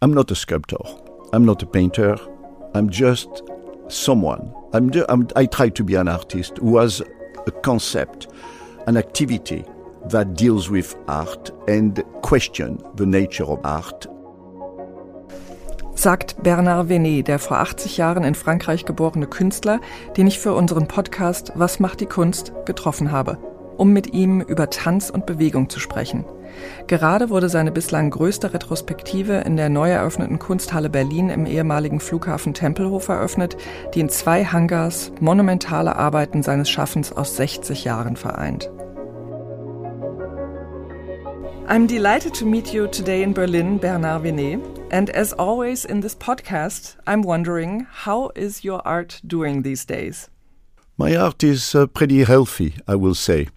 I'm not a sculptor. I'm not a painter. I'm just someone. I'm, I'm, I try to be an artist who has a concept, an activity that deals with art and question the nature of art. Sagt Bernard Venet, der vor 80 Jahren in Frankreich geborene Künstler, den ich für unseren Podcast Was macht die Kunst getroffen habe, um mit ihm über Tanz und Bewegung zu sprechen. Gerade wurde seine bislang größte Retrospektive in der neu eröffneten Kunsthalle Berlin im ehemaligen Flughafen Tempelhof eröffnet, die in zwei Hangars monumentale Arbeiten seines Schaffens aus 60 Jahren vereint. I'm delighted to meet you today in Berlin, Bernard Venet. And as always in this podcast, I'm wondering how is your art doing these days? My art is uh, pretty healthy, I will say.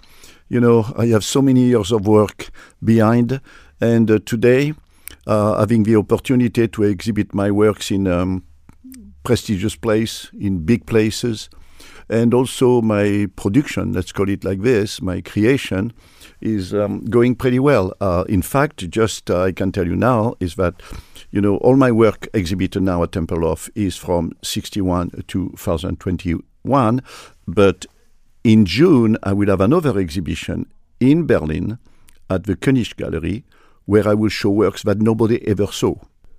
You know, I have so many years of work behind, and uh, today, uh, having the opportunity to exhibit my works in um, prestigious place, in big places, and also my production, let's call it like this, my creation, is um, going pretty well. Uh, in fact, just uh, I can tell you now is that you know all my work exhibited now at Tempelhof is from 61 to 2021, but in June I will have another exhibition in Berlin at the König Gallery where I will show works that nobody ever saw.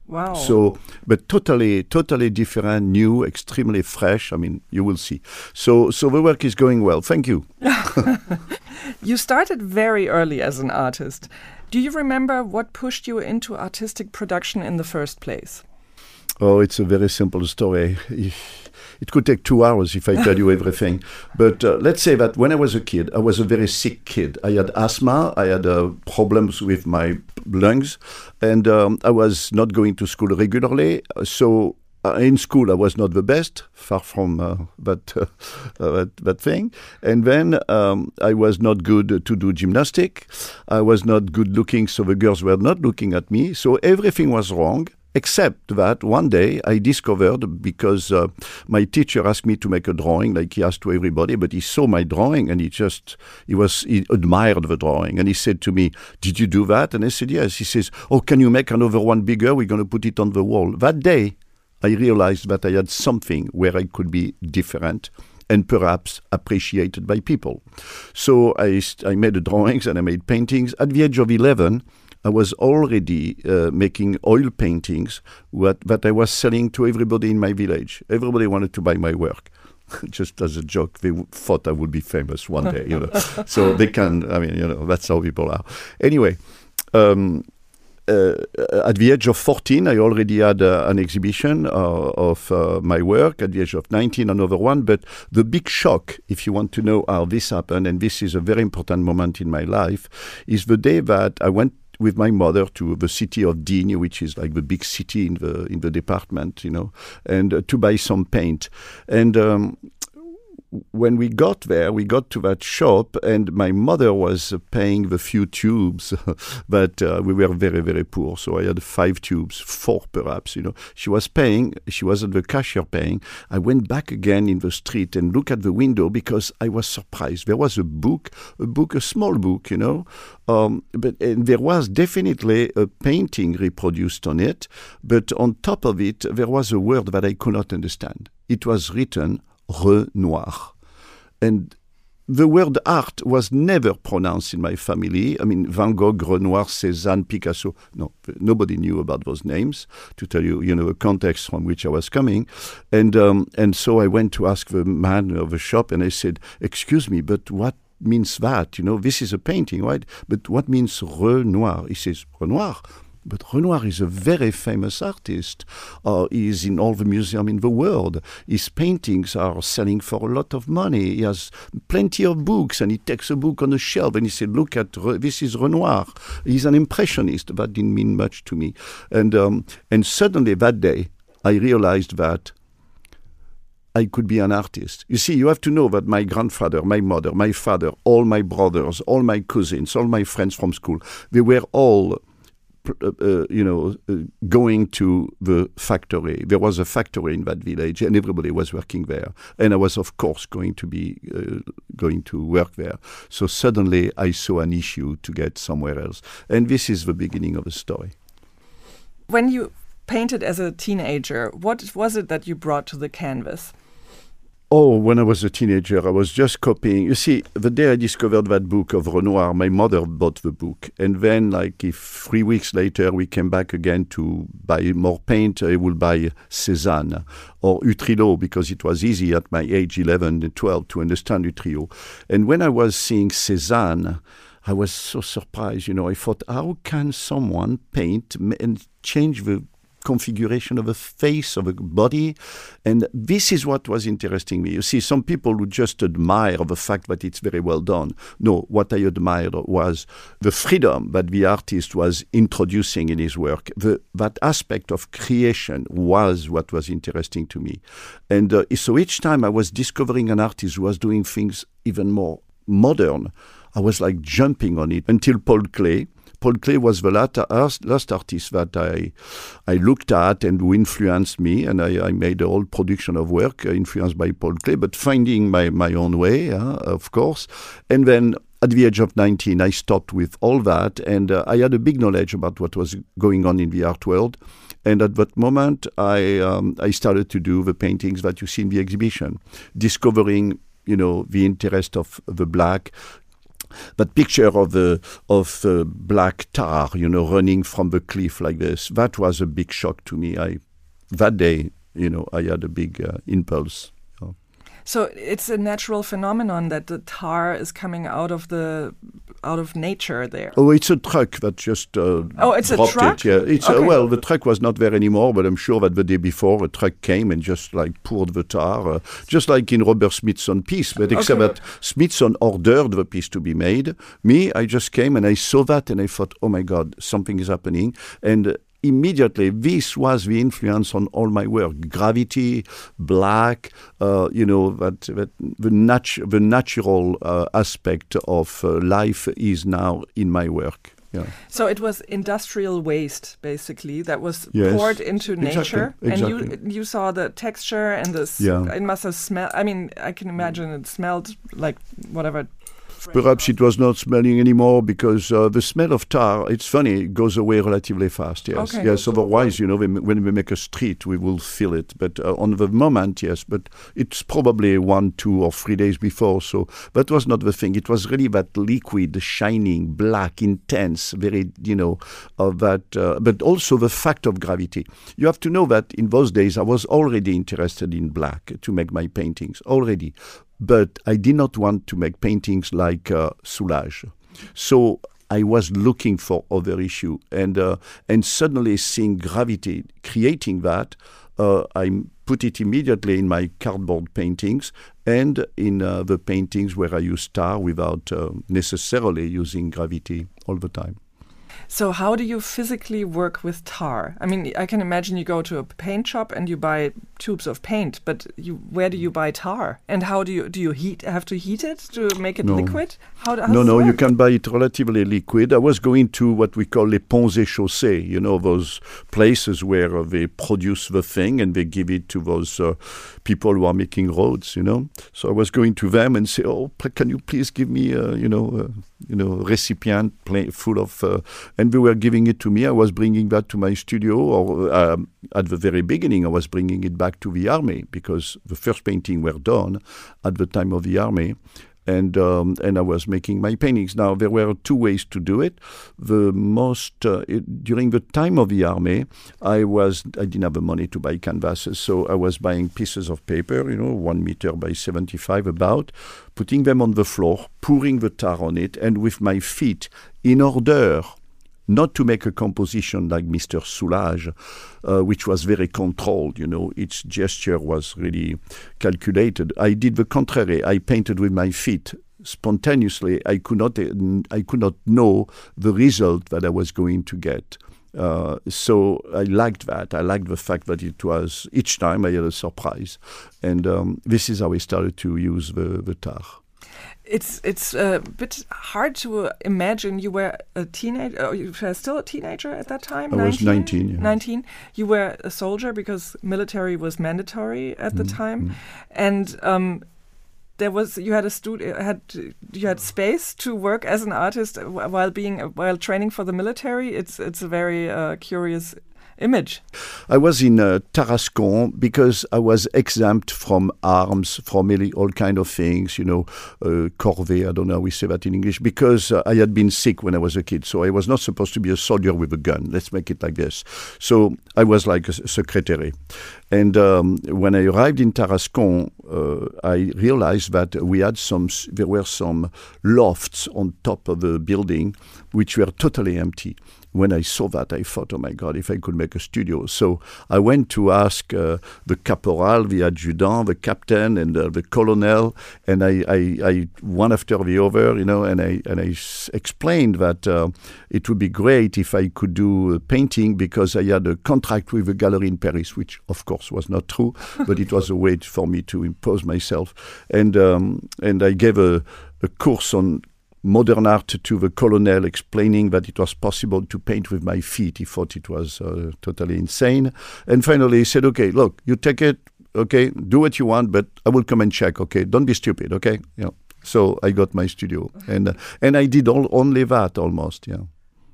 Wow. So, but totally, totally different, new, extremely fresh. I mean, you will see. So, so the work is going well. Thank you. you started very early as an artist. Do you remember what pushed you into artistic production in the first place? Oh, it's a very simple story. It could take two hours if I tell you everything. But uh, let's say that when I was a kid, I was a very sick kid. I had asthma, I had uh, problems with my lungs, and um, I was not going to school regularly. So uh, in school, I was not the best, far from uh, that, uh, that, that thing. And then um, I was not good to do gymnastic. I was not good looking, so the girls were not looking at me. So everything was wrong. Except that one day I discovered because uh, my teacher asked me to make a drawing, like he asked to everybody, but he saw my drawing and he just he was he admired the drawing and he said to me, "Did you do that?" And I said, "Yes." He says, "Oh, can you make another one bigger? We're going to put it on the wall." That day, I realized that I had something where I could be different and perhaps appreciated by people. So I, I made drawings and I made paintings. At the age of 11, I was already uh, making oil paintings what, that I was selling to everybody in my village. Everybody wanted to buy my work. Just as a joke, they thought I would be famous one day, you know. so they can, I mean, you know, that's how people are. Anyway, um, uh, at the age of 14, I already had uh, an exhibition uh, of uh, my work. At the age of 19, another one. But the big shock, if you want to know how this happened, and this is a very important moment in my life, is the day that I went with my mother to the city of Digne, which is like the big city in the in the department, you know, and uh, to buy some paint. And um, when we got there, we got to that shop, and my mother was paying the few tubes, but uh, we were very, very poor. So I had five tubes, four perhaps. You know, she was paying. She was at the cashier paying. I went back again in the street and looked at the window because I was surprised. There was a book, a book, a small book, you know, um, but and there was definitely a painting reproduced on it, but on top of it there was a word that I could not understand. It was written Renoir. And the word art was never pronounced in my family. I mean, Van Gogh, Renoir, Cézanne, Picasso. No, nobody knew about those names. To tell you, you know, the context from which I was coming, and um, and so I went to ask the man of the shop, and I said, "Excuse me, but what means that? You know, this is a painting, right? But what means Renoir?" He says, "Renoir." But Renoir is a very famous artist. Uh, he is in all the museums in the world. His paintings are selling for a lot of money. He has plenty of books, and he takes a book on the shelf and he said, "Look at this is Renoir." He's an impressionist. That didn't mean much to me. And um, and suddenly that day, I realized that I could be an artist. You see, you have to know that my grandfather, my mother, my father, all my brothers, all my cousins, all my friends from school, they were all uh, uh, you know, uh, going to the factory. There was a factory in that village, and everybody was working there. And I was, of course, going to be uh, going to work there. So suddenly, I saw an issue to get somewhere else, and this is the beginning of the story. When you painted as a teenager. What was it that you brought to the canvas? Oh, when I was a teenager, I was just copying. You see, the day I discovered that book of Renoir, my mother bought the book. And then, like, if three weeks later we came back again to buy more paint, I would buy Cézanne or Utrillo because it was easy at my age, 11 and 12, to understand Utrillo. And when I was seeing Cézanne, I was so surprised. You know, I thought, how can someone paint and change the configuration of a face, of a body. And this is what was interesting me. You see, some people would just admire the fact that it's very well done. No, what I admired was the freedom that the artist was introducing in his work. The, that aspect of creation was what was interesting to me. And uh, so each time I was discovering an artist who was doing things even more modern, I was like jumping on it until Paul Klee Paul Klee was the last, last artist that I, I looked at and who influenced me, and I, I made a whole production of work uh, influenced by Paul Klee, but finding my, my own way, uh, of course. And then at the age of 19, I stopped with all that, and uh, I had a big knowledge about what was going on in the art world. And at that moment, I um, I started to do the paintings that you see in the exhibition, discovering you know the interest of the black that picture of the of black tar, you know, running from the cliff like this, that was a big shock to me. I that day, you know, I had a big uh, impulse. So it's a natural phenomenon that the tar is coming out of the out of nature there. Oh, it's a truck that just uh, oh, it's a truck. It. Yeah, it's uh, okay. uh, well, the truck was not there anymore, but I'm sure that the day before a truck came and just like poured the tar, uh, just like in Robert Smithson's piece, but except okay. that Smithson ordered the piece to be made. Me, I just came and I saw that and I thought, oh my God, something is happening, and immediately this was the influence on all my work gravity black uh, you know that, that the, natu- the natural uh, aspect of uh, life is now in my work yeah. So it was industrial waste, basically, that was yes. poured into nature, exactly. and you you saw the texture and this. Yeah. It must have smelled. I mean, I can imagine it smelled like whatever Perhaps it was not smelling anymore because uh, the smell of tar, it's funny, it goes away relatively fast, yes. Okay. Yes, otherwise, you know, when we make a street, we will feel it. But uh, on the moment, yes, but it's probably one, two, or three days before. So that was not the thing. It was really that liquid, shining, black, intense, very, you know, of that, uh, but also the fact of gravity. You have to know that in those days, I was already interested in black to make my paintings, already but I did not want to make paintings like uh, Soulages. So I was looking for other issue, and uh, and suddenly seeing gravity creating that, uh, I put it immediately in my cardboard paintings and in uh, the paintings where I use tar without uh, necessarily using gravity all the time. So how do you physically work with tar? I mean, I can imagine you go to a paint shop and you buy tubes of paint, but you, where do you buy tar? And how do you do you heat have to heat it to make it no. liquid? How, no, no, you can buy it relatively liquid. I was going to what we call les ponts et chaussées, you know, those places where they produce the thing and they give it to those uh, people who are making roads, you know. So I was going to them and say, "Oh, can you please give me, uh, you know, uh, you know, recipient full of," uh, and they were giving it to me. I was bringing that to my studio, or um, at the very beginning, I was bringing it back to the army because the first painting were done at the time of the army and um, and I was making my paintings. Now there were two ways to do it. The most uh, it, during the time of the army, I was I didn't have the money to buy canvases, so I was buying pieces of paper, you know, one meter by seventy five about, putting them on the floor, pouring the tar on it, and with my feet in order not to make a composition like Mr. Soulages, uh, which was very controlled, you know, each gesture was really calculated. I did the contrary. I painted with my feet spontaneously. I could not, I could not know the result that I was going to get. Uh, so I liked that. I liked the fact that it was each time I had a surprise, and um, this is how I started to use the, the tar it's it's a bit hard to imagine you were a teenager. Oh, you were still a teenager at that time. I 19? was nineteen. Yeah. Nineteen. You were a soldier because military was mandatory at the mm, time, mm. and um, there was you had a studio had you had space to work as an artist while being while training for the military. It's it's a very uh, curious image? I was in uh, Tarascon because I was exempt from arms, from all kind of things, you know, uh, corvée, I don't know how we say that in English, because uh, I had been sick when I was a kid. So I was not supposed to be a soldier with a gun. Let's make it like this. So I was like a secretary. And um, when I arrived in Tarascon, uh, I realized that we had some, there were some lofts on top of the building which were totally empty when I saw that, I thought, oh my God, if I could make a studio. So I went to ask uh, the caporal, the adjutant, the captain, and uh, the colonel, and I, I, I, one after the other, you know, and I and I s- explained that uh, it would be great if I could do painting because I had a contract with a gallery in Paris, which of course was not true, but it was a way for me to impose myself, and um, and I gave a a course on modern art to the colonel, explaining that it was possible to paint with my feet. He thought it was uh, totally insane. And finally, he said, Okay, look, you take it, okay, do what you want, but I will come and check, okay? Don't be stupid, okay? Yeah. So I got my studio, and uh, and I did all, only that almost, yeah.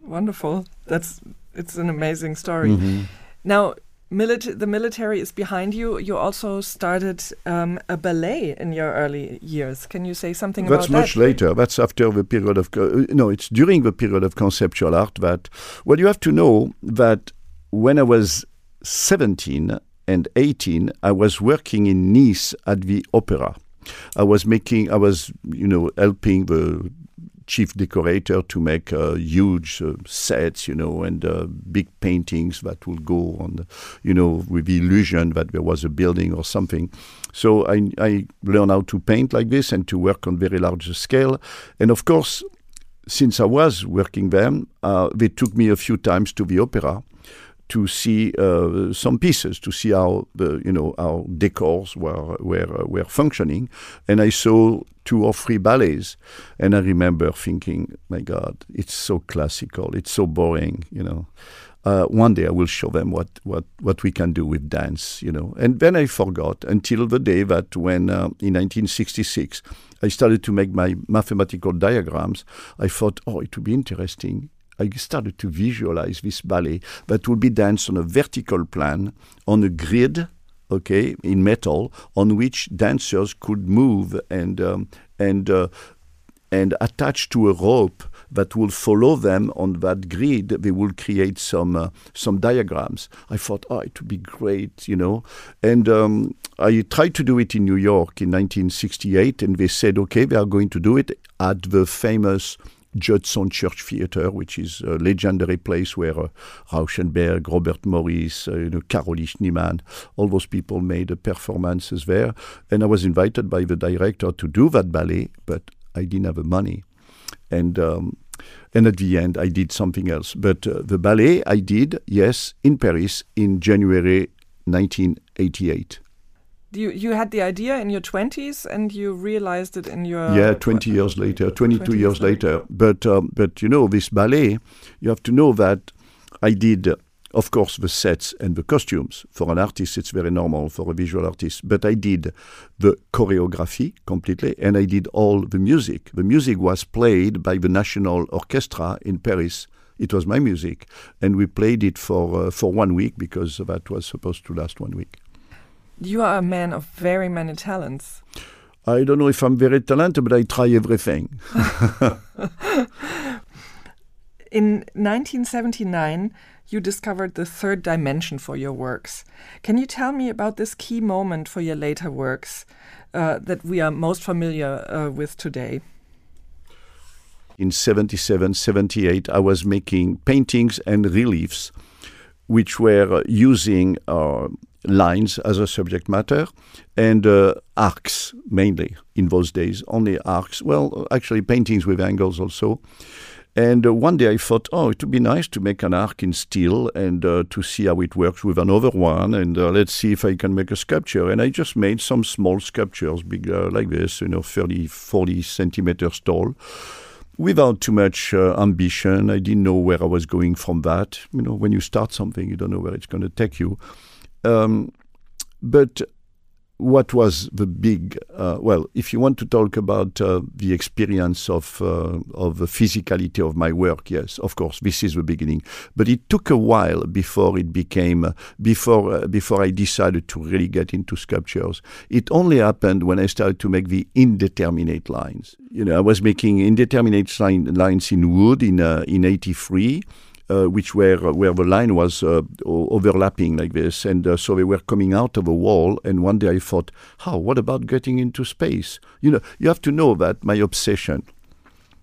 Wonderful. That's it's an amazing story. Mm-hmm. Now, Milit- the military is behind you. You also started um, a ballet in your early years. Can you say something That's about that? That's much later. That's after the period of co- no. It's during the period of conceptual art that. Well, you have to know that when I was seventeen and eighteen, I was working in Nice at the opera. I was making. I was you know helping the chief decorator to make uh, huge uh, sets, you know, and uh, big paintings that will go on, you know, with the illusion that there was a building or something. So I, I learned how to paint like this and to work on very large scale. And of course, since I was working there, uh, they took me a few times to the opera to see uh, some pieces, to see how the you know how decors were were were functioning, and I saw two or three ballets, and I remember thinking, my God, it's so classical, it's so boring, you know. Uh, one day I will show them what, what, what we can do with dance, you know. And then I forgot until the day that when uh, in 1966 I started to make my mathematical diagrams, I thought, oh, it would be interesting I started to visualize this ballet that would be danced on a vertical plan on a grid, okay, in metal, on which dancers could move and um, and uh, and attach to a rope that will follow them on that grid. They will create some uh, some diagrams. I thought, oh, it would be great, you know. And um, I tried to do it in New York in 1968, and they said, okay, they are going to do it at the famous Judson Church Theatre, which is a legendary place where uh, Rauschenberg, Robert Morris, uh, you know, Carolee Schneemann, all those people made performances there. And I was invited by the director to do that ballet, but I didn't have the money. And um, and at the end, I did something else. But uh, the ballet I did, yes, in Paris in January 1988 you you had the idea in your 20s and you realized it in your yeah 20 years later 22 20 years later. But um, but you know this ballet you have to know that i did of course the sets and the costumes. For an artist it's very normal for a visual artist. But i did the choreography completely and i did all the music. The music was played by the national orchestra in paris. It was my music. And we played it for uh, for one week because that was supposed to last one week you are a man of very many talents. I don't know if I'm very talented, but I try everything. In 1979, you discovered the third dimension for your works. Can you tell me about this key moment for your later works uh, that we are most familiar uh, with today? In 77, 78, I was making paintings and reliefs which were using uh, lines as a subject matter and uh, arcs mainly in those days, only arcs. Well, actually, paintings with angles also. And uh, one day I thought, oh, it would be nice to make an arc in steel and uh, to see how it works with another one. And uh, let's see if I can make a sculpture. And I just made some small sculptures, big uh, like this, you know, 30, 40 centimeters tall without too much uh, ambition. I didn't know where I was going from that. You know, when you start something, you don't know where it's going to take you. Um, but what was the big uh, well if you want to talk about uh, the experience of uh, of the physicality of my work yes of course this is the beginning. But it took a while before it became uh, before uh, before I decided to really get into sculptures. It only happened when I started to make the indeterminate lines. You know I was making indeterminate line, lines in wood in in 83 uh, which were where the line was uh, overlapping like this, and uh, so they were coming out of a wall. And one day I thought, how? What about getting into space? You know, you have to know that my obsession,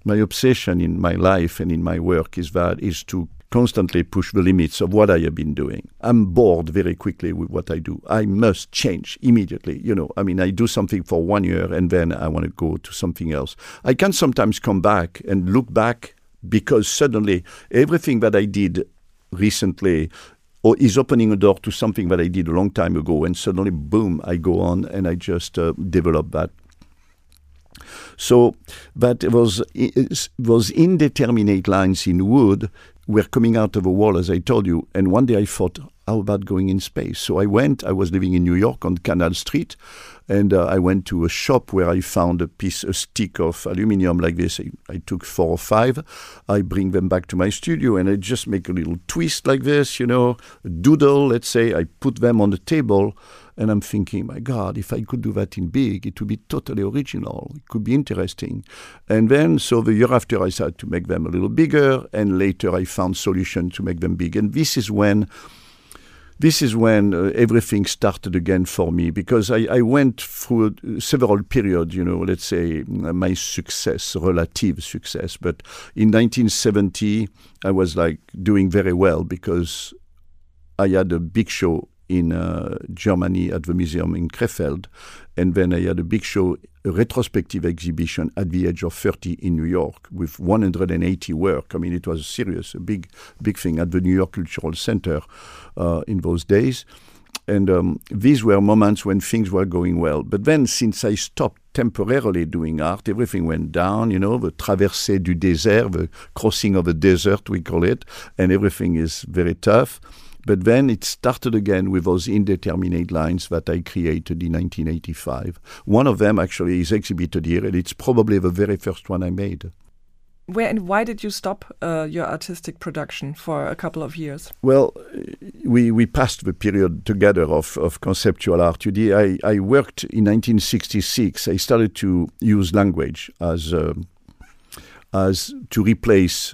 my obsession in my life and in my work is that is to constantly push the limits of what I have been doing. I'm bored very quickly with what I do. I must change immediately. You know, I mean, I do something for one year and then I want to go to something else. I can sometimes come back and look back because suddenly everything that I did recently or is opening a door to something that I did a long time ago, and suddenly, boom, I go on and I just uh, develop that. So that it was those indeterminate lines in wood were coming out of a wall, as I told you. And one day I thought, how about going in space? So I went. I was living in New York on Canal Street, and uh, I went to a shop where I found a piece, a stick of aluminium like this. I, I, took four or five. I bring them back to my studio, and I just make a little twist like this, you know, doodle. Let's say I put them on the table, and I'm thinking, my God, if I could do that in big, it would be totally original. It could be interesting. And then, so the year after, I started to make them a little bigger, and later I found solution to make them big. And this is when this is when uh, everything started again for me because I, I went through several periods, you know, let's say my success, relative success. But in 1970, I was like doing very well because I had a big show in uh, Germany at the museum in Krefeld. And then I had a big show, a retrospective exhibition at the age of 30 in New York with 180 work. I mean, it was serious, a big, big thing at the New York Cultural Center uh, in those days. And um, these were moments when things were going well. But then, since I stopped temporarily doing art, everything went down, you know, the traversée du désert, the crossing of the desert, we call it, and everything is very tough. But then it started again with those indeterminate lines that I created in 1985. One of them actually is exhibited here, and it's probably the very first one I made. Where and why did you stop uh, your artistic production for a couple of years? Well, we, we passed the period together of, of conceptual art. I, I worked in 1966. I started to use language as, uh, as to replace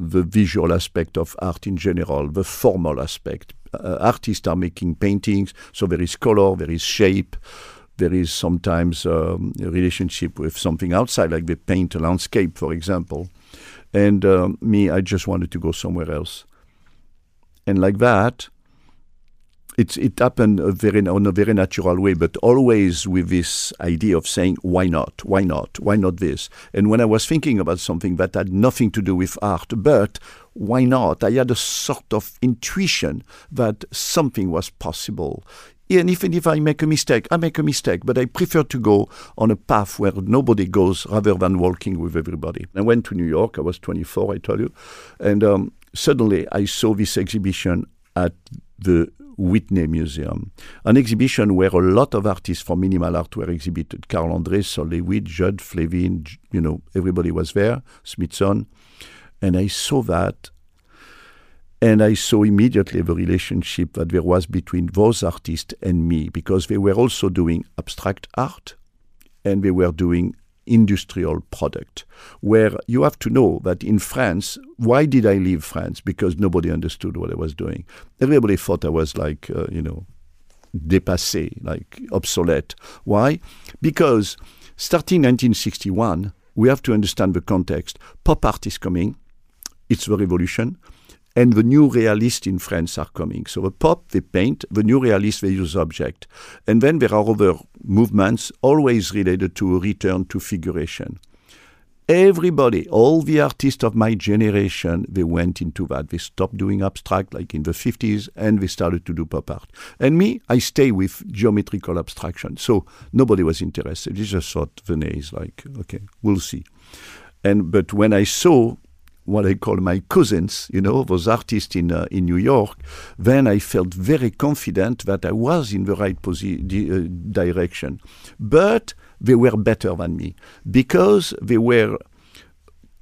the visual aspect of art in general, the formal aspect. Uh, artists are making paintings, so there is color, there is shape, there is sometimes um, a relationship with something outside, like they paint a landscape, for example. And uh, me, I just wanted to go somewhere else. And like that, it, it happened a very, on a very natural way, but always with this idea of saying, why not? Why not? Why not this? And when I was thinking about something that had nothing to do with art, but why not? I had a sort of intuition that something was possible. And even if I make a mistake, I make a mistake, but I prefer to go on a path where nobody goes rather than walking with everybody. I went to New York, I was 24, I told you, and um, suddenly I saw this exhibition at the Whitney Museum, an exhibition where a lot of artists from minimal art were exhibited. Carl Andre, Sol LeWitt, Judd, Flavin, you know, everybody was there, Smithson. And I saw that, and I saw immediately the relationship that there was between those artists and me, because they were also doing abstract art, and they were doing industrial product, where you have to know that in France, why did I leave France? Because nobody understood what I was doing. Everybody thought I was like, uh, you know, dépassé, like obsolete. Why? Because starting 1961, we have to understand the context. Pop art is coming, it's the revolution and the new realists in France are coming. So the pop, they paint, the new realists, they use object. And then there are other movements always related to a return to figuration. Everybody, all the artists of my generation, they went into that. They stopped doing abstract like in the 50s and they started to do pop art. And me, I stay with geometrical abstraction. So nobody was interested. They just thought Venet is like, okay, we'll see. And but when I saw what I call my cousins, you know, those artists in uh, in New York, then I felt very confident that I was in the right posi- di- uh, direction. But they were better than me because they were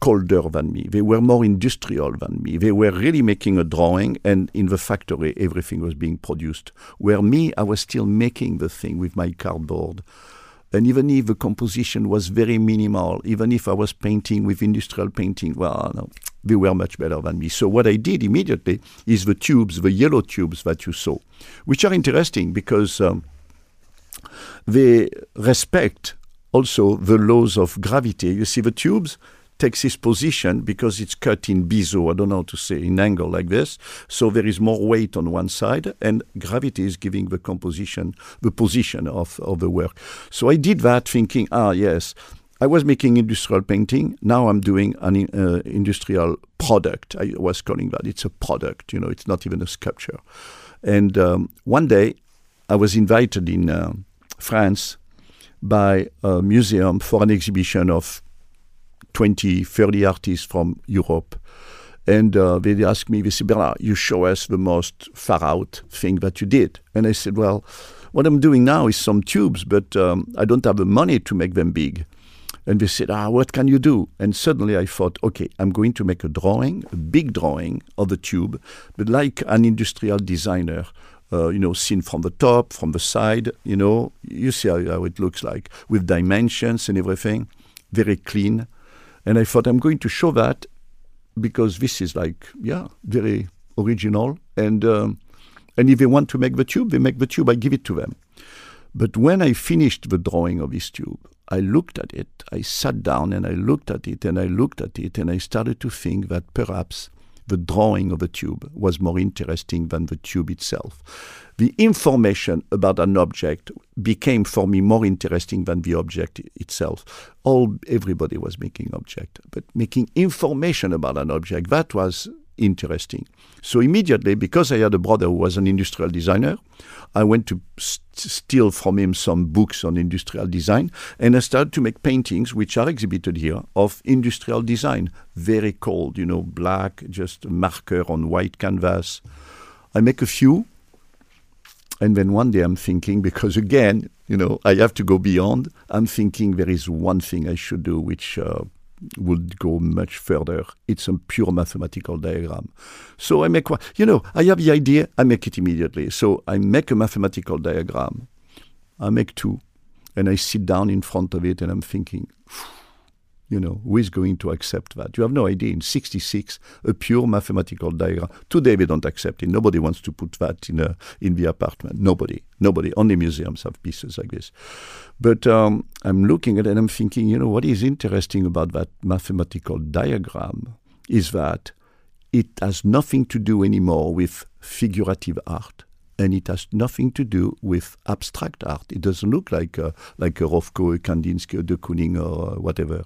colder than me. They were more industrial than me. They were really making a drawing, and in the factory, everything was being produced. Where me, I was still making the thing with my cardboard. And even if the composition was very minimal, even if I was painting with industrial painting, well, no, they were much better than me. So what I did immediately is the tubes, the yellow tubes that you saw, which are interesting because um, they respect also the laws of gravity. You see the tubes, takes its position because it's cut in biseau, I don't know how to say, in angle like this. So there is more weight on one side, and gravity is giving the composition, the position of, of the work. So I did that thinking, ah, yes, I was making industrial painting. Now I'm doing an uh, industrial product. I was calling that. It's a product, you know, it's not even a sculpture. And um, one day I was invited in uh, France by a museum for an exhibition of 20, 30 artists from Europe. And uh, they asked me, they said, Bernard, you show us the most far out thing that you did. And I said, well, what I'm doing now is some tubes, but um, I don't have the money to make them big. And they said, ah, what can you do? And suddenly I thought, okay, I'm going to make a drawing, a big drawing of the tube, but like an industrial designer, uh, you know, seen from the top, from the side, you know, you see how, how it looks like, with dimensions and everything, very clean. And I thought I'm going to show that because this is like, yeah, very original. And um, and if they want to make the tube, they make the tube. I give it to them. But when I finished the drawing of this tube, I looked at it. I sat down and I looked at it and I looked at it and I started to think that perhaps the drawing of a tube was more interesting than the tube itself. The information about an object became for me more interesting than the object itself. All everybody was making object, but making information about an object that was interesting. So immediately, because I had a brother who was an industrial designer, I went to st- steal from him some books on industrial design, and I started to make paintings, which are exhibited here, of industrial design. Very cold, you know, black, just a marker on white canvas. I make a few, and then one day I'm thinking, because again, you know, I have to go beyond. I'm thinking there is one thing I should do, which uh, would go much further. It's a pure mathematical diagram. So I make one, you know, I have the idea, I make it immediately. So I make a mathematical diagram. I make two, and I sit down in front of it and I'm thinking, you know, who is going to accept that? You have no idea. In 66, a pure mathematical diagram. Today, we don't accept it. Nobody wants to put that in, a, in the apartment. Nobody. Nobody. Only museums have pieces like this. But um, I'm looking at it and I'm thinking, you know, what is interesting about that mathematical diagram is that it has nothing to do anymore with figurative art and it has nothing to do with abstract art. It doesn't look like a, like a Rothko, a Kandinsky, de Kooning, or whatever.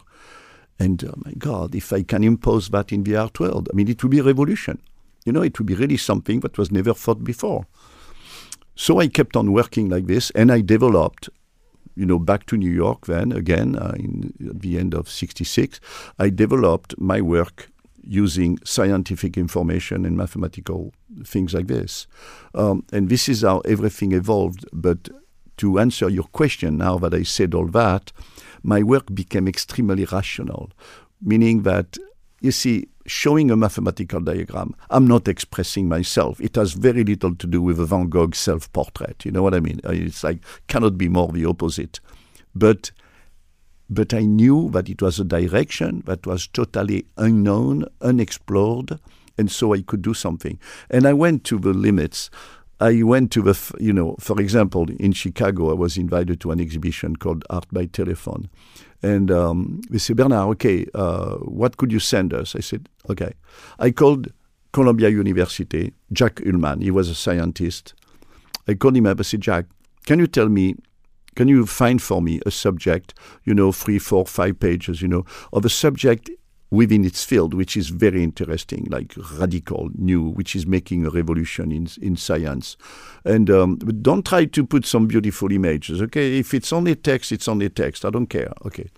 And oh my God, if I can impose that in the art world, I mean, it would be a revolution. You know, it would be really something that was never thought before. So I kept on working like this, and I developed, you know, back to New York then again uh, in at the end of '66. I developed my work using scientific information and mathematical things like this. Um, and this is how everything evolved. But to answer your question, now that I said all that, my work became extremely rational, meaning that, you see, showing a mathematical diagram, I'm not expressing myself. It has very little to do with a Van Gogh self portrait. You know what I mean? It's like, cannot be more the opposite. But but I knew that it was a direction that was totally unknown, unexplored, and so I could do something. And I went to the limits. I went to the, you know, for example, in Chicago, I was invited to an exhibition called Art by Telephone. And um, they said, Bernard, okay, uh, what could you send us? I said, okay. I called Columbia University, Jack Ullman, he was a scientist. I called him up, I said, Jack, can you tell me can you find for me a subject, you know, three, four, five pages, you know, of a subject within its field, which is very interesting, like radical, new, which is making a revolution in in science. And um, don't try to put some beautiful images, okay? If it's only text, it's only text. I don't care, okay?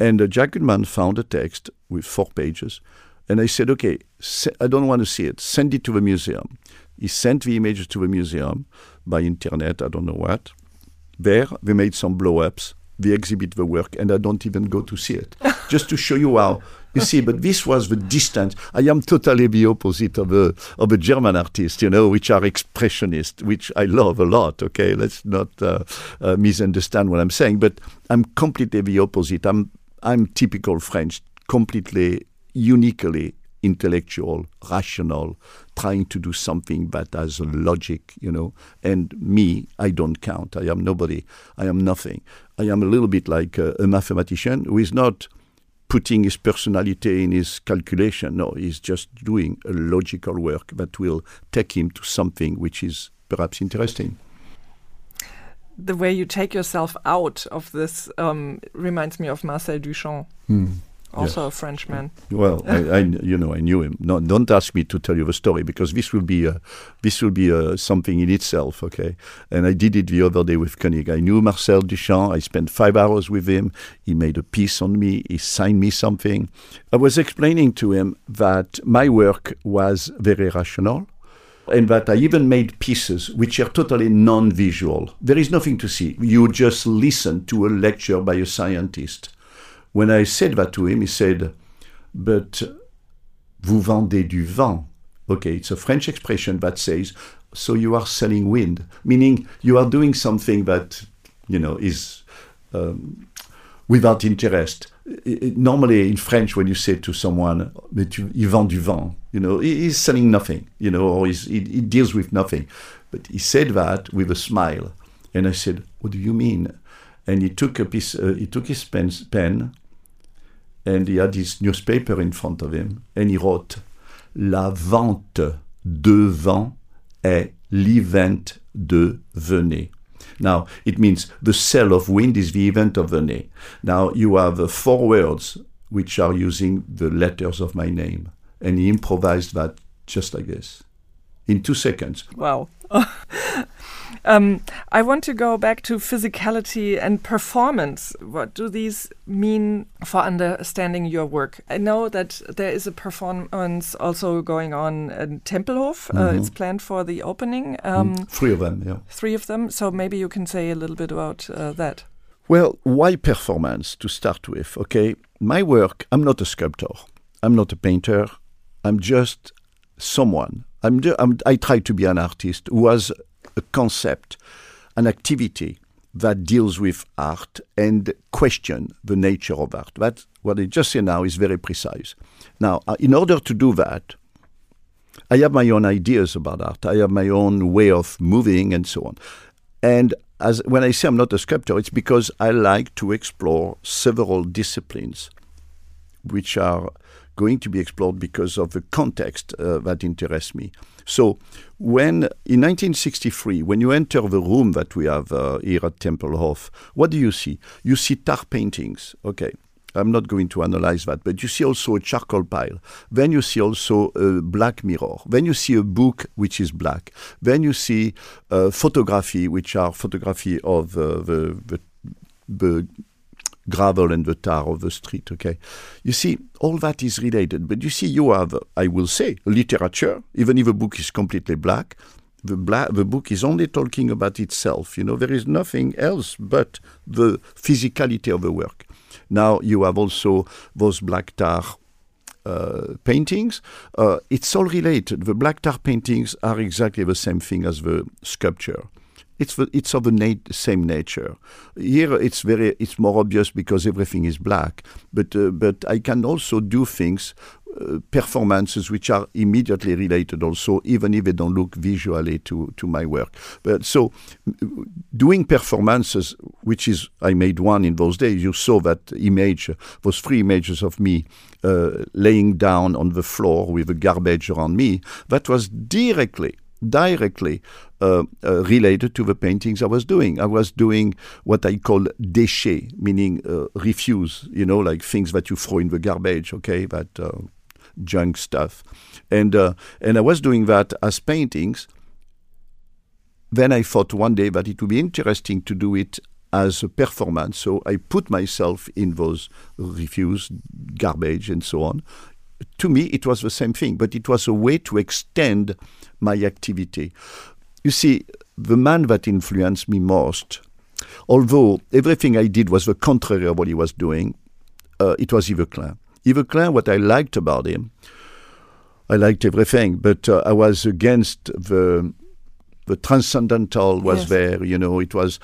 And uh, Jack Ullman found a text with four pages, And I said, okay, I don't want to see it. Send it to the museum. He sent the images to the museum by internet, I don't know what. There, they made some blow ups. They exhibit the work, and I don't even go to see it. Just to show you how. You see, but this was the distance. I am totally the opposite of a of a German artist, you know, which are expressionist, which I love a lot. Okay, let's not uh, uh, misunderstand what I'm saying, but I'm completely the opposite. I'm I'm typical French, completely uniquely intellectual, rational, trying to do something that has a logic, you know. And me, I don't count. I am nobody. I am nothing. I am a little bit like a, a mathematician who is not putting his personality in his calculation. No, he's just doing a logical work that will take him to something which is perhaps interesting. The way you take yourself out of this um, reminds me of Marcel Duchamp. Hmm also a Frenchman. Well, I, I, you know, I knew him. No, don't ask me to tell you the story because this will be, uh, this will be uh, something in itself, okay? And I did it the other day with Koenig. I knew Marcel Duchamp. I spent five hours with him. He made a piece on me. He signed me something. I was explaining to him that my work was very rational and that I even made pieces which are totally non visual. There is nothing to see. You just listen to a lecture by a scientist. When I said that to him, he said, But vous vendez du vent. Okay, it's a French expression that says, So you are selling wind, meaning you are doing something that, you know, is um, without interest. normally in French, when you say to someone, Mais tu, il vend du vent, you know, he's selling nothing, you know, or he, he deals with nothing. But he said that with a smile. And I said, What do you mean? And he took a piece, uh, he took his pen, pen and he had his newspaper in front of him, and he wrote, La vente de vent est l'event de Venet. Now, it means the sale of wind is the event of Venet. Now, you have uh, four words which are using the letters of my name. And he improvised that just like this in two seconds. Wow. Um, I want to go back to physicality and performance. What do these mean for understanding your work? I know that there is a performance also going on in Tempelhof. Mm -hmm. uh, mm-hmm. it's planned for the opening. Um, mm, three of them, yeah. Three of them. So maybe you can say a little bit about uh, that. Well, why performance to start with? Okay, my work, I'm not a sculptor, I'm not a painter, I'm just someone. I'm, I'm, i try to be an artist who has a concept, an activity that deals with art and question the nature of art. That what I just said now is very precise. Now, uh, in order to do that, I have my own ideas about art. I have my own way of moving and so on. And as when I say I'm not a sculptor, it's because I like to explore several disciplines which are going to be explored because of the context uh, that interests me. So, when in 1963, when you enter the room that we have uh, here at Tempelhof, what do you see? You see tar paintings. Okay. I'm not going to analyze that, but you see also a charcoal pile. Then you see also a black mirror. Then you see a book which is black. Then you see uh, photography, which are photography of uh, the, the, the gravel and the tar of the street. Okay, you see, all that is related. But you see, you have, I will say, literature. Even if a book is completely black, the black, the book is only talking about itself. You know, there is nothing else but the physicality of the work. Now you have also those black tar uh, paintings. Uh, it's all related. The black tar paintings are exactly the same thing as the sculpture it's it's of the nat- same nature. Here it's very it's more obvious because everything is black. But uh, but I can also do things. Uh, performances which are immediately related also even if they don't look visually to to my work but so doing performances which is i made one in those days you saw that image those three images of me uh, laying down on the floor with the garbage around me that was directly directly uh, uh, related to the paintings I was doing. I was doing what I call déchets, meaning uh, refuse, you know, like things that you throw in the garbage, okay, that uh, junk stuff. And, uh, and I was doing that as paintings. Then I thought one day that it would be interesting to do it as a performance. So I put myself in those refuse, garbage, and so on, to me, it was the same thing, but it was a way to extend my activity. You see, the man that influenced me most, although everything I did was the contrary of what he was doing, uh, it was Yves Klein. Yves Klein, what I liked about him, I liked everything, but uh, I was against the the transcendental was Yes. there. You know, it was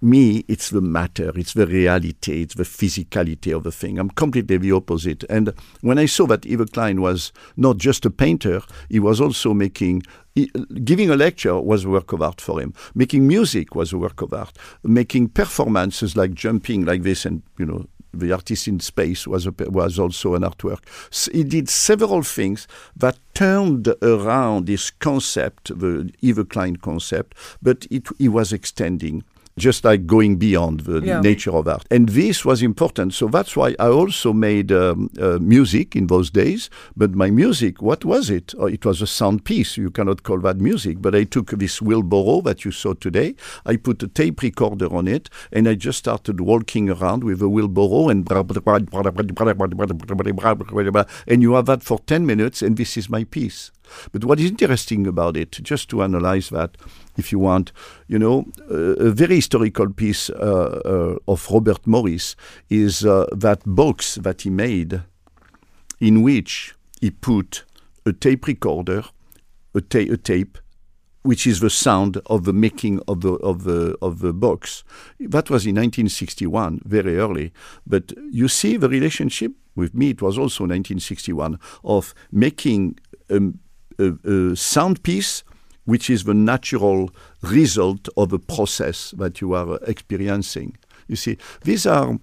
me. It's the matter. It's the reality. It's the physicality of the thing. I'm completely the opposite. And when I saw that Yves Klein was not just a painter, he was also making. Giving a lecture was a work of art for him. Making music was a work of art. Making performances like jumping like this and you know the artist in space was a, was also an artwork. S he did several things that turned around this concept, the Yves Klein concept, but it, he was extending. Just like going beyond the Yeah. nature of art. And this was important. So that's why I also made um, uh, music in those days. But my music, what was it? Oh, it was a sound piece. You cannot call that music. But I took this wheelbarrow that you saw today, I put a tape recorder on it, and I just started walking around with a wheelbarrow and and you have that for 10 minutes, and this is my piece. But what is interesting about it, just to analyze that, if you want, you know, a very historical piece uh, uh, of Robert Morris is uh, that box that he made in which he put a tape recorder, a, ta- a tape, which is the sound of the making of the of the of the box. That was in 1961, very early. But you see the relationship with me. It was also 1961 of making um, a, a sound piece, which is the natural result of a process that you are experiencing. You see, these are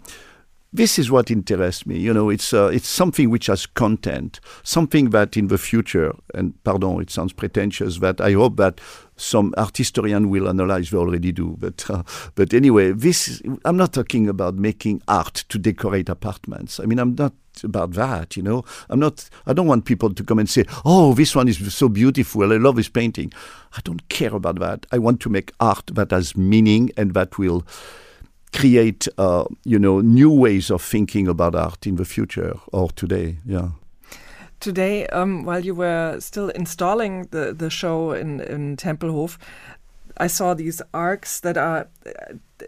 this is what interests me. You know, it's uh, it's something which has content, something that in the future, and pardon, it sounds pretentious, that I hope that some art historian will analyze. They already do, but uh, but anyway, this is, I'm not talking about making art to decorate apartments. I mean, I'm not about that. You know, I'm not. I don't want people to come and say, "Oh, this one is so beautiful. I love this painting." I don't care about that. I want to make art that has meaning and that will create, uh, you know, new ways of thinking about art in the future or today. Yeah. Today, um, while you were still installing the, the show in, in Tempelhof, I saw these arcs that are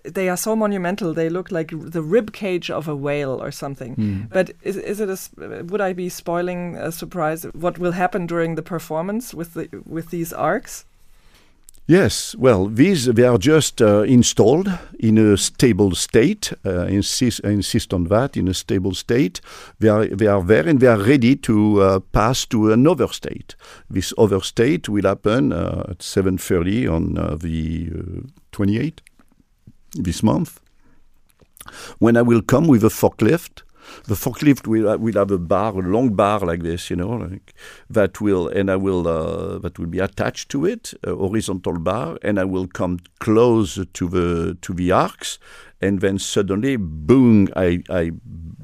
they are so monumental. They look like the rib cage of a whale or something. But is, is it a, would I be spoiling a surprise? What will happen during the performance with the with these arcs? Yes, well, these they are just uh, installed in a stable state. Uh, insist, I insist on that in a stable state. They are they are there and they are ready to uh, pass to another state. This other state will happen uh, at seven thirty on uh, the twenty eighth this month. When I will come with a forklift, the forklift will uh, will have a bar, a long bar like this, you know, like that will, and I will uh, that will be attached to it, a horizontal bar, and I will come close to the to the arcs, and then suddenly, boom! I I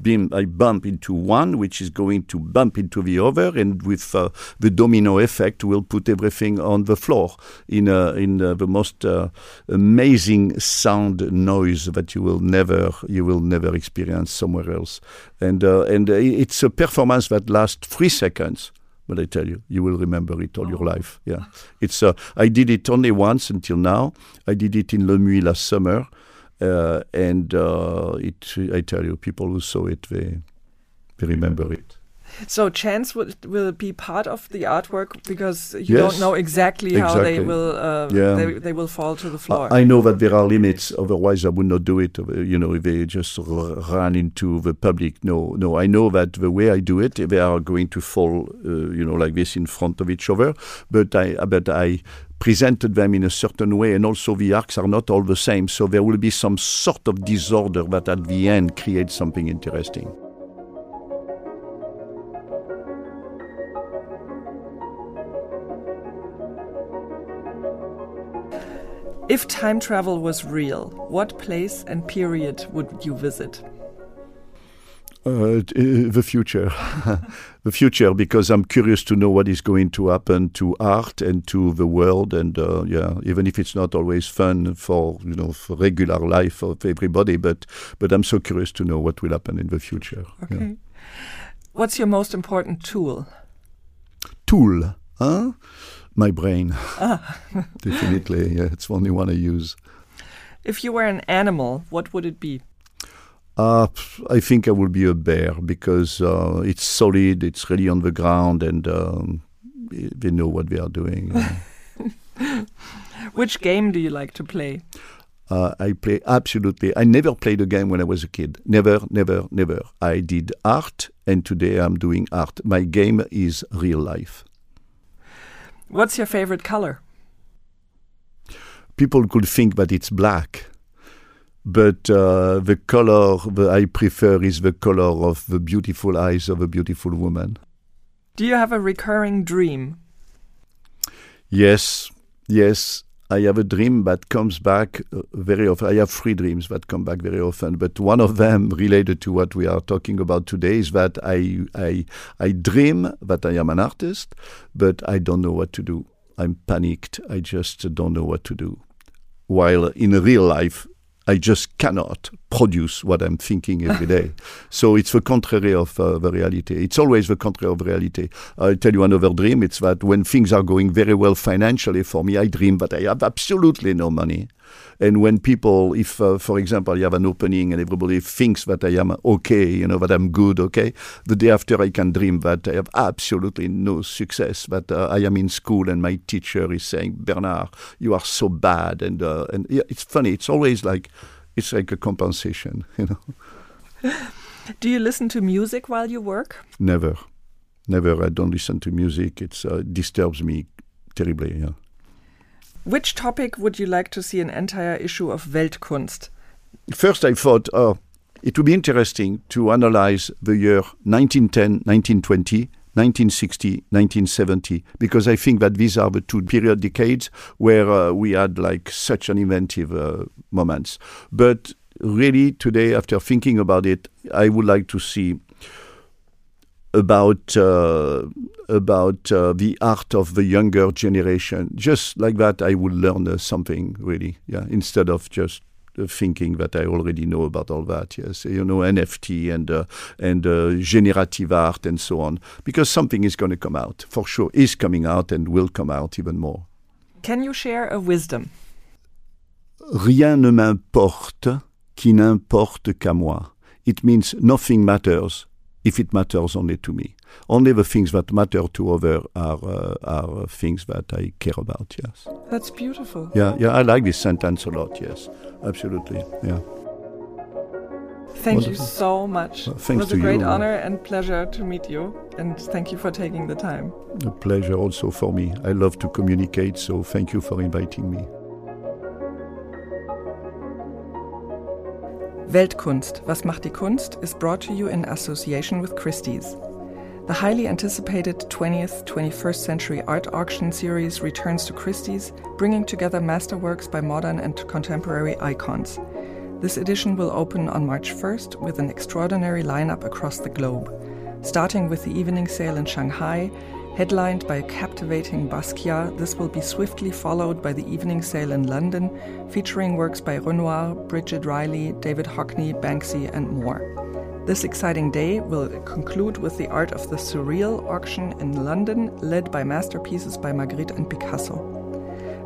beam, I bump into one, which is going to bump into the other, and with uh, the domino effect, will put everything on the floor in uh, in uh, the most uh, amazing sound noise that you will never you will never experience somewhere else, and uh, and uh, it's a performance that lasts three seconds. But I tell you, you will remember it all your life. Yeah, it's. Uh, I did it only once until now. I did it in Le Muy last summer, uh, and uh, it. I tell you, people who saw it, they, they remember it. So chance will will be part of the artwork because you Yes, don't know exactly, how they will uh, Yeah. they, they will fall to the floor. I, I know that there are limits. Otherwise, I would not do it. uh, You know, if they just r- run into the public. No, no. I know that the way I do it, they are going to fall. Uh, you know, like this in front of each other. But I, but I presented them in a certain way, and also the arcs are not all the same. So there will be some sort of disorder that at the end creates something interesting. If time travel was real, what place and period would you visit? Uh, uh, the future, the future, because I'm curious to know what is going to happen to art and to the world, and uh, yeah, even if it's not always fun for you know for regular life of everybody, but but I'm so curious to know what will happen in the future. yeah. Okay. What's your most important tool? Tool, huh? My brain. Ah. Definitely, yeah, it's the only one I use. If you were an animal, what would it be? Uh, I think I will be a bear because uh, it's solid, it's really on the ground, and um, they know what they are doing. Which game do you like to play? Uh, I play absolutely. I never played a game when I was a kid. Never, never, never. I did art, and today I'm doing art. My game is real life. What's your favorite color? People could think that it's black, but uh, the color that I prefer is the color of the beautiful eyes of a beautiful woman. Do you have a recurring dream? Yes, yes. I have a dream that comes back uh, very often. I have three dreams that come back very often, but one of them related to what we are talking about today is that I I I dream that I am an artist, but I don't know what to do. I'm panicked. I just don't know what to do. While in real life, I just cannot produce what I'm thinking every day. so it's the contrary of uh, the reality. It's always the contrary of reality. I'll tell you another dream. It's that when things are going very well financially for me, I dream that I have absolutely no money. And when people, if, uh, for example, you have an opening and everybody thinks that I am okay, you know, that I'm good, okay, the day after I can dream that I have absolutely no success, that uh, I am in school and my teacher is saying, Bernard, you are so bad. And, uh, and yeah, it's funny. It's always like, it's like a compensation, you know. Do you listen to music while you work? Never. Never. I don't listen to music. It uh, disturbs me terribly, yeah. Which topic would you like to see an entire issue of Weltkunst? First, I thought, oh, it would be interesting to analyze the year 1910, 1920, 1960, 1970, because I think that these are the two period decades where uh, we had like such an inventive uh, moments. But really, today, after thinking about it, I would like to see about uh, about uh, the art of the younger generation. Just like that, I would learn uh, something really. Yeah, instead of just uh, thinking that I already know about all that. Yes, you know NFT and uh, and uh, generative art and so on, because something is going to come out for sure. Is coming out and will come out even more. Can you share a wisdom? Rien ne m'importe qui n'importe qu'à moi. It means nothing matters if it matters only to me. Only the things that matter to others are uh, are things that I care about. Yes. That's beautiful. Yeah, yeah, I like this sentence a lot. Yes, absolutely. Yeah. Thank Wonderful. you so much. Well, it was a great you. honor and pleasure to meet you, and thank you for taking the time. A pleasure also for me. I love to communicate, so thank you for inviting me. Weltkunst, was macht die Kunst, is brought to you in association with Christie's. The highly anticipated 20th 21st Century Art Auction series returns to Christie's, bringing together masterworks by modern and contemporary icons. This edition will open on March 1st with an extraordinary lineup across the globe. Starting with the evening sale in Shanghai, Headlined by a captivating Basquiat, this will be swiftly followed by the evening sale in London, featuring works by Renoir, Bridget Riley, David Hockney, Banksy, and more. This exciting day will conclude with the Art of the Surreal auction in London, led by masterpieces by Magritte and Picasso.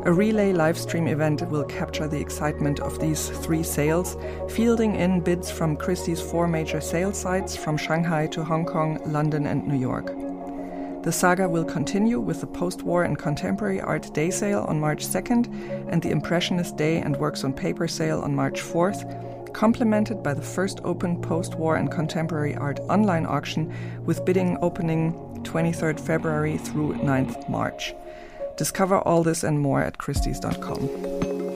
A relay livestream event will capture the excitement of these three sales, fielding in bids from Christie's four major sale sites from Shanghai to Hong Kong, London, and New York. The saga will continue with the post war and contemporary art day sale on March 2nd and the Impressionist Day and Works on Paper sale on March 4th, complemented by the first open post war and contemporary art online auction with bidding opening 23rd February through 9th March. Discover all this and more at Christie's.com.